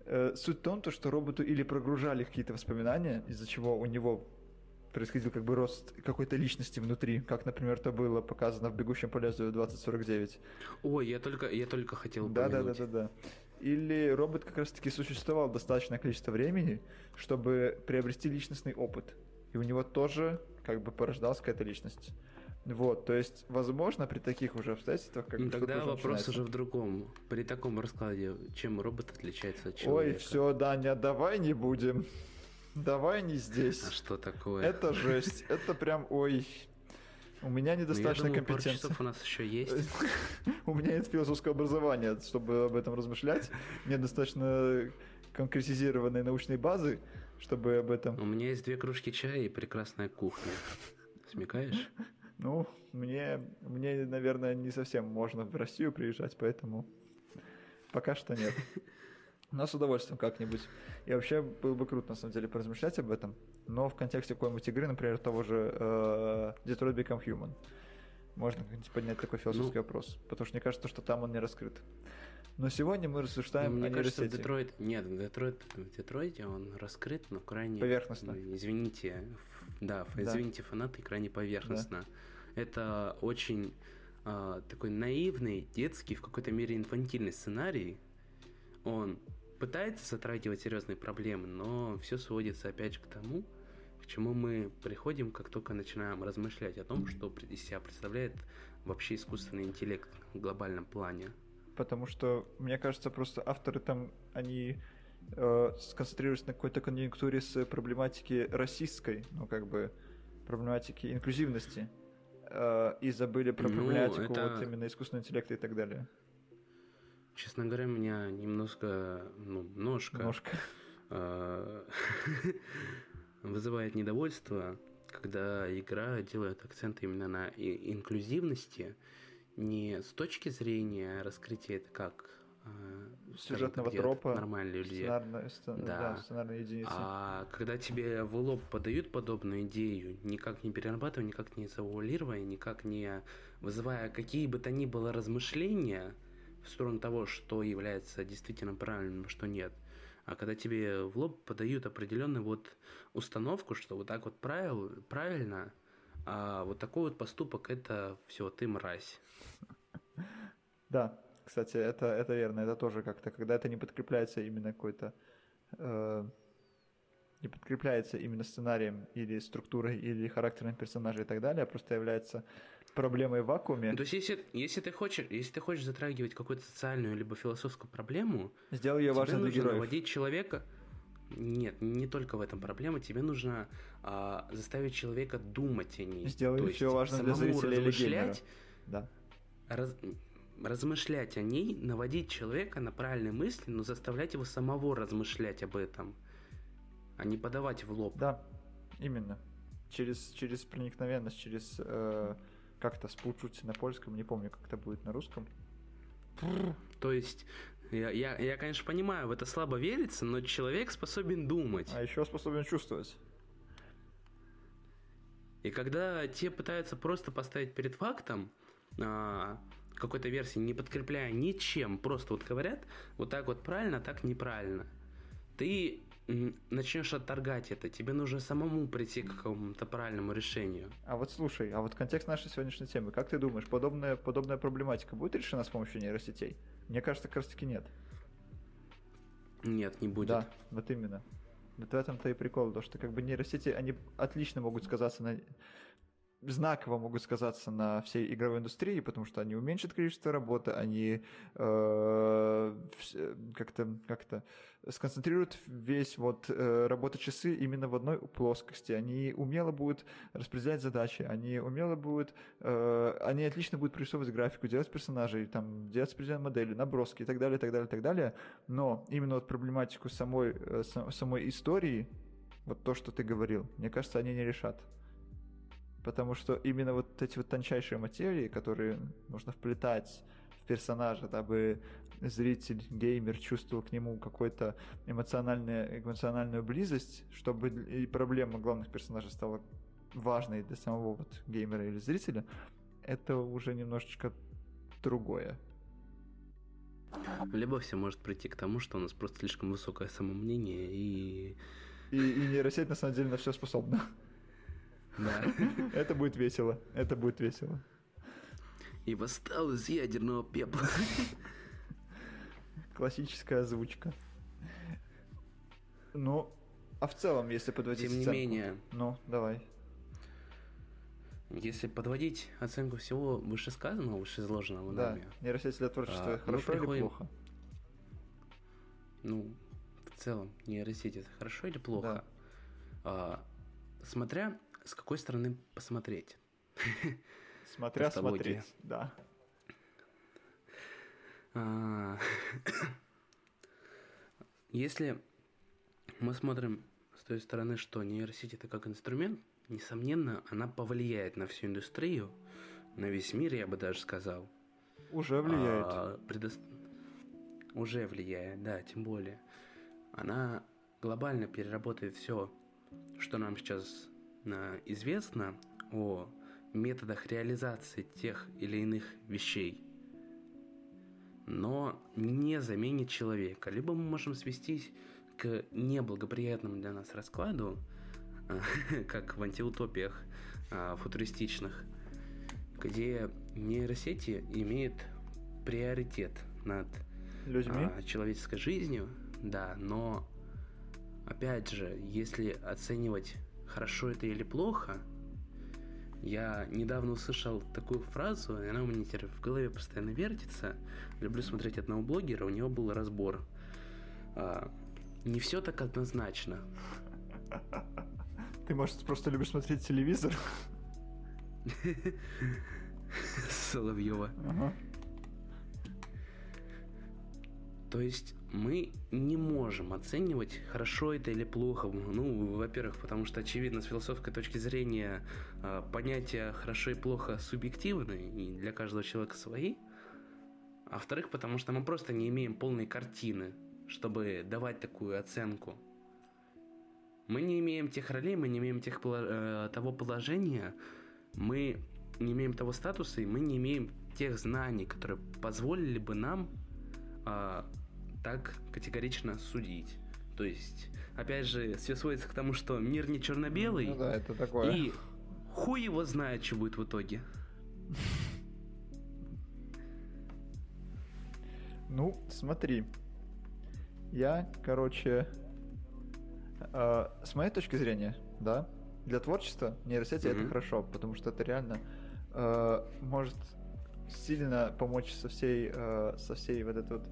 Э, Суть в том, то, что роботу или прогружали какие-то воспоминания, из-за чего у него происходил как бы рост какой-то личности внутри, как, например, это было показано в «Бегущем по лезвию 2049». Ой, я только, я только хотел Да, да, да, да, да. Или робот как раз-таки существовал достаточное количество времени, чтобы приобрести личностный опыт. И у него тоже как бы порождалась какая-то личность. Вот, то есть, возможно, при таких уже обстоятельствах, как Ну, Тогда вопрос начинается. уже в другом. При таком раскладе, чем робот отличается от Ой, человека? все, Даня, давай не будем. Давай не здесь. А что такое? Это жесть. Это прям, ой. У меня Ну, недостаточно думаю, пару компетенции. часов у нас еще есть. У меня нет философского образования, чтобы об этом размышлять. Нет достаточно конкретизированной научной базы, чтобы об этом... У меня есть две кружки чая и прекрасная кухня. Смекаешь? Ну, мне, мне, наверное, не совсем можно в Россию приезжать, поэтому пока что нет. Но с удовольствием как-нибудь. И вообще было бы круто, на самом деле, поразмышлять об этом. Но в контексте какой-нибудь игры, например, того же э, Detroit Become Human, можно поднять такой философский Ну. вопрос. Потому что мне кажется, что там он не раскрыт. Но сегодня мы Ну, рассуждаем мне о кажется, нейросети. Детройт... Нет, в Детройт... в Детройте он раскрыт, но крайне... Поверхностно. Извините. ф- Да, Да. извините, фанаты, крайне поверхностно. Это очень а, такой наивный, детский, в какой-то мере инфантильный сценарий. Он пытается затрагивать серьезные проблемы, но все сводится опять же к тому, чему мы приходим, как только начинаем размышлять о том, что из себя представляет вообще искусственный интеллект в глобальном плане. Потому что, мне кажется, просто авторы там, они э, сконцентрируются на какой-то конъюнктуре с проблематики расистской, ну, как бы, проблематики инклюзивности, э, и забыли про Ну, проблематику это- вот именно искусственного интеллекта и так далее. Честно говоря, меня немножко, ну, ножка Немножко. вызывает недовольство, когда игра делает акцент именно на инклюзивности, не с точки зрения раскрытия это как скажем, Сюжетного где тропа, нормальные люди, Сценарная, сцен- Да. да, сценарная единица. а когда тебе в лоб подают подобную идею, никак не перерабатывая, никак не завуалируя, никак не вызывая какие бы то ни было размышления в сторону того, что является действительно правильным, а что нет. А когда тебе в лоб подают определенную вот установку, что вот так вот правил, правильно, а вот такой вот поступок это все, ты мразь. Да, кстати, это, это верно, это тоже как-то, когда это не подкрепляется именно какой-то, э, не подкрепляется именно сценарием или структурой, или характером персонажа и так далее, а просто является проблемой в вакууме, То есть, если, если ты хочешь, если ты хочешь затрагивать какую-то социальную либо философскую проблему, сделай ее важной для нужно героев. наводить человека. Нет, не только в этом проблема. Тебе нужно а, заставить человека думать о ней. Сделай То всё важным для зрителя или размышлять, Да. раз- размышлять о ней, наводить человека на правильные мысли, но заставлять его самого размышлять об этом, а не подавать в лоб. Да, именно. Через, через проникновенность, через э, как-то спучуть на польском, не помню, как это будет на русском. То есть, я, я, я, конечно, понимаю, в это слабо верится, но человек способен думать. А еще способен чувствовать. И когда те пытаются просто поставить перед фактом а, какой-то версии, не подкрепляя ничем, просто вот говорят, вот так вот правильно, так неправильно, ты начнешь отторгать это. Тебе нужно самому прийти к какому-то правильному решению. А вот слушай, а вот контекст нашей сегодняшней темы, как ты думаешь, подобная, подобная проблематика будет решена с помощью нейросетей? Мне кажется, как раз таки нет. Нет, не будет. Да, вот именно. Вот в этом-то и прикол, то что как бы нейросети, они отлично могут сказаться на знаково могут сказаться на всей игровой индустрии, потому что они уменьшат количество работы, они э, вс- как-то как-то сконцентрируют весь вот э, работа-часы именно в одной плоскости. Они умело будут распределять задачи, они умело будут, э, они отлично будут прорисовывать графику, делать персонажей, там, делать определенные модели, наброски и так далее, и так далее, и так далее. Но именно вот проблематику самой, э, са- самой истории, вот то, что ты говорил, мне кажется, они не решат. Потому что именно вот эти вот тончайшие материи, которые нужно вплетать в персонажа, дабы зритель, геймер чувствовал к нему какую-то эмоциональную, эмоциональную близость, чтобы и проблема главных персонажей стала важной для самого вот геймера или зрителя, это уже немножечко другое. Либо все может прийти к тому, что у нас просто слишком высокое самомнение и... И, и нейросеть на самом деле на все способна. Это будет весело. Это будет весело. И восстал из ядерного пепла. Классическая озвучка. Ну, а в целом, если подводить Тем не оценку? менее, Ну, давай. если подводить оценку всего вышесказанного, вышеизложенного Да, нами, нейросеть для творчества А, хорошо или приходим- плохо? ну, в целом, нейросеть это хорошо или плохо? Да. А, смотря с какой стороны посмотреть. Смотря смотреть, да. А, Если мы смотрим с той стороны, что нейросеть это как инструмент, несомненно, она повлияет на всю индустрию, на весь мир, я бы даже сказал. Уже влияет. А, предос- Уже влияет, да, тем более. Она глобально переработает все, что нам сейчас а, известно о методах реализации тех или иных вещей, но не заменит человека. Либо мы можем свестись к неблагоприятному для нас раскладу, а, как в антиутопиях а, футуристичных, где нейросети имеют приоритет над Людьми? а, человеческой жизнью, да, но опять же, если оценивать хорошо это или плохо, я недавно услышал такую фразу, и она у меня теперь в голове постоянно вертится. Люблю смотреть одного блогера, у него был разбор. А, не все так однозначно. Ты, может, просто любишь смотреть телевизор? Соловьева. Ага. То есть мы не можем оценивать, хорошо это или плохо. Ну, во-первых, потому что, очевидно, с философской точки зрения а, понятия хорошо и плохо субъективны, и для каждого человека свои. А во-вторых, потому что мы просто не имеем полной картины, чтобы давать такую оценку. Мы не имеем тех ролей, мы не имеем тех, э, того положения, мы не имеем того статуса, и мы не имеем тех знаний, которые позволили бы нам а, так категорично судить. То есть, опять же, все сводится к тому, что мир не черно-белый, Ну да, это такое. и хуй его знает, что будет в итоге. Ну, смотри. Я, короче, э, с моей точки зрения, да, для творчества нейросети это Мгм. хорошо, потому что это реально э, может сильно помочь со всей, э, со всей вот этой вот...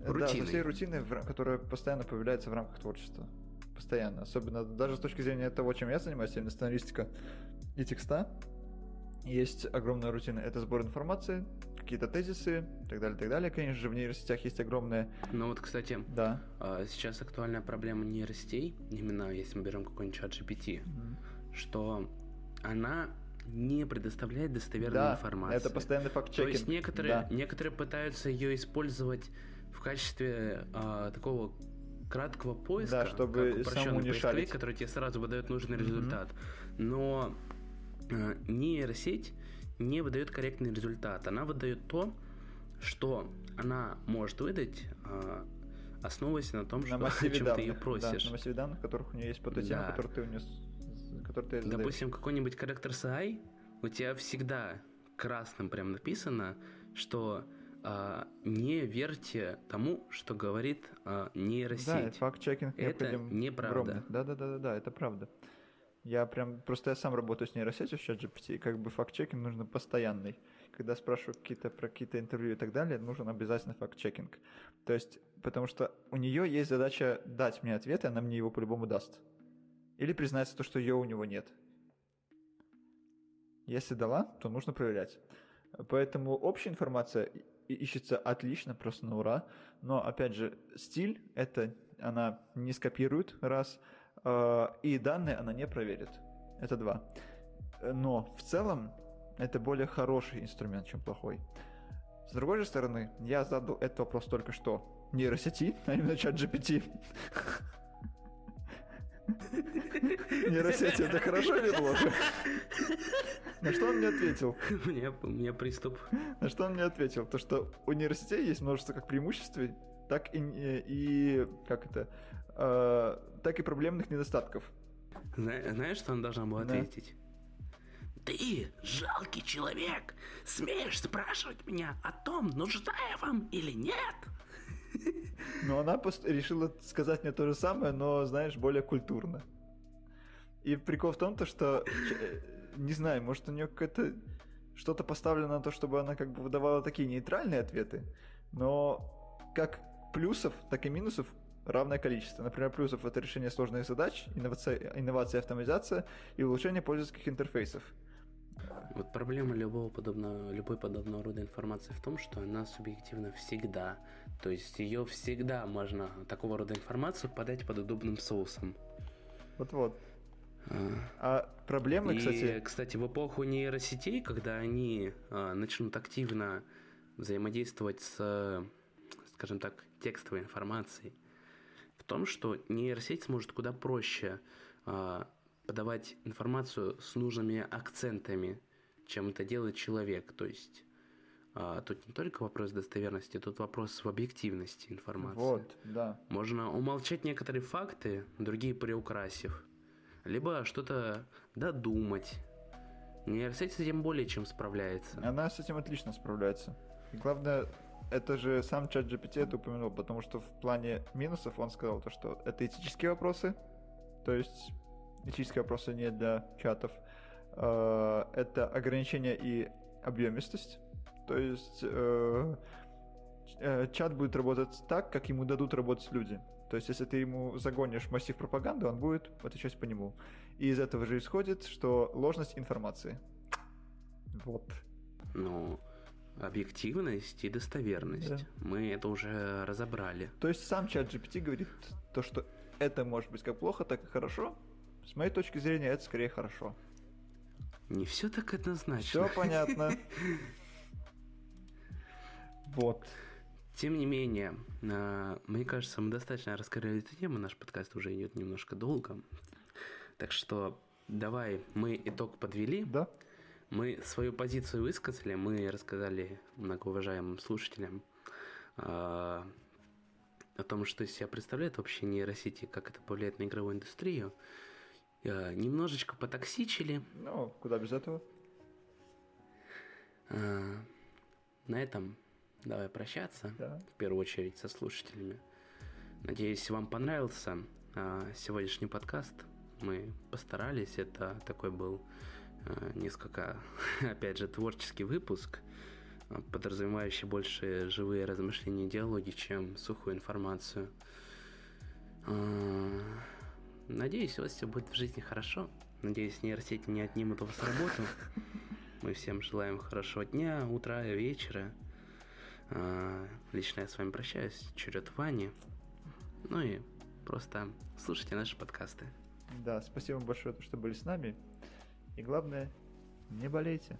Да, со Рутиной. всей рутиной, которая постоянно появляется в рамках творчества. Постоянно. Особенно даже с точки зрения того, чем я занимаюсь, именно сценаристика и текста. Есть огромная рутина. Это сбор информации, какие-то тезисы, и так далее, так далее. Конечно же, в нейросетях есть огромная... Но вот, кстати, Да. а, сейчас актуальная проблема нейросетей, именно если мы берем какой-нибудь чат GPT, что она не предоставляет достоверной Да, информации. это постоянный То факт-чекинг. есть некоторые, Да. некоторые пытаются ее использовать в качестве а, такого краткого поиска, Да, чтобы как упрощенный поисковик, шарить. который тебе сразу выдает нужный Мгм. результат. Но а, нейросеть не выдает корректный результат. Она выдает то, что она может выдать, а, основываясь на том, На что, о чем данных. ты ее Да, просишь. на массиве данных, которых у нее есть по той теме, Да. которую ты у нее... Которую ты задаешь. Допустим, какой-нибудь корректор CI, у тебя всегда красным прям написано, что а, не верьте тому, что говорит а, нейросеть. Да, это факт-чекинг Это неправда. Да-да-да-да, это правда. Я прям, просто я сам работаю с нейросетью в ChatGPT, и как бы факт-чекинг нужно постоянный. Когда спрашиваю какие-то про какие-то интервью и так далее, нужен обязательно факт-чекинг. То есть, потому что у нее есть задача дать мне ответ, и она мне его по-любому даст. Или признается то, что ее у него нет. Если дала, то нужно проверять. Поэтому общая информация ищется отлично, просто на ура. Но, опять же, стиль, это она не скопирует, раз, э, и данные она не проверит. Это два. Но в целом это более хороший инструмент, чем плохой. С другой же стороны, я задал этот вопрос только что нейросети, а именно чат GPT. Нейросети это хорошо или плохо? На что он мне ответил? У меня, у меня приступ. На что он мне ответил? То, что у нейросетей есть множество как преимуществ, так и, и как это, э, так и проблемных недостатков. Зна- знаешь, что она должна была Да. ответить? Ты, жалкий человек, смеешь спрашивать меня о том, нужна я вам или нет? Но она решила сказать мне то же самое, но, знаешь, более культурно. И прикол в том, то, что, э, не знаю, может у нее какое-то что-то поставлено на то, чтобы она как бы выдавала такие нейтральные ответы, но как плюсов, так и минусов равное количество. Например, плюсов это решение сложных задач, инновация, инновация, автоматизация и улучшение пользовательских интерфейсов. Вот проблема любого подобного, любой подобного рода информации в том, что она субъективна всегда. То есть ее всегда можно, такого рода информацию, подать под удобным соусом. Вот-вот. А, А проблемы, И, кстати... кстати, в эпоху нейросетей, когда они а, начнут активно взаимодействовать с, скажем так, текстовой информацией, в том, что нейросеть сможет куда проще а, подавать информацию с нужными акцентами, чем это делает человек. То есть а, тут не только вопрос достоверности, тут вопрос в объективности информации. Вот, да. Можно умолчать некоторые факты, другие приукрасив. Либо что-то додумать. Нейросеть с этим более чем справляется. Она с этим отлично справляется. И главное, это же сам чат GPT это упомянул, потому что в плане минусов он сказал то, что это этические вопросы, то есть этические вопросы не для чатов. Э, Это ограничение и объемистость, то есть э, э, чат будет работать так, как ему дадут работать люди. То есть, если ты ему загонишь массив пропаганды, он будет отвечать по нему. И из этого же исходит, что ложность информации. Вот. Но объективность и достоверность. Да. Мы это уже разобрали. То есть сам чат GPT говорит то, что это может быть как плохо, так и хорошо. С моей точки зрения, это скорее хорошо. Не все так однозначно. Все понятно. Вот. Тем не менее, а, мне кажется, мы достаточно раскрыли эту тему. Наш подкаст уже идет немножко долго. Так что давай мы итог подвели. Да? Мы свою позицию высказали, мы рассказали многоуважаемым слушателям а, о том, что из себя представляет вообще нейросети, как это повлияет на игровую индустрию. А, немножечко потоксичили. Ну, куда без этого? А, на этом давай прощаться. Да. в первую очередь со слушателями. Надеюсь, вам понравился а, сегодняшний подкаст. Мы постарались. Это такой был а, несколько, опять же, творческий выпуск, подразумевающий больше живые размышления и диалоги, чем сухую информацию. А, Надеюсь, у вас все будет в жизни хорошо. Надеюсь, нейросети не отнимут у вас работу. Мы всем желаем хорошего дня, утра, вечера. А, Лично я с вами прощаюсь. Черед Вани. Ну и просто слушайте наши подкасты. Да, спасибо большое, что были с нами. И главное, не болейте.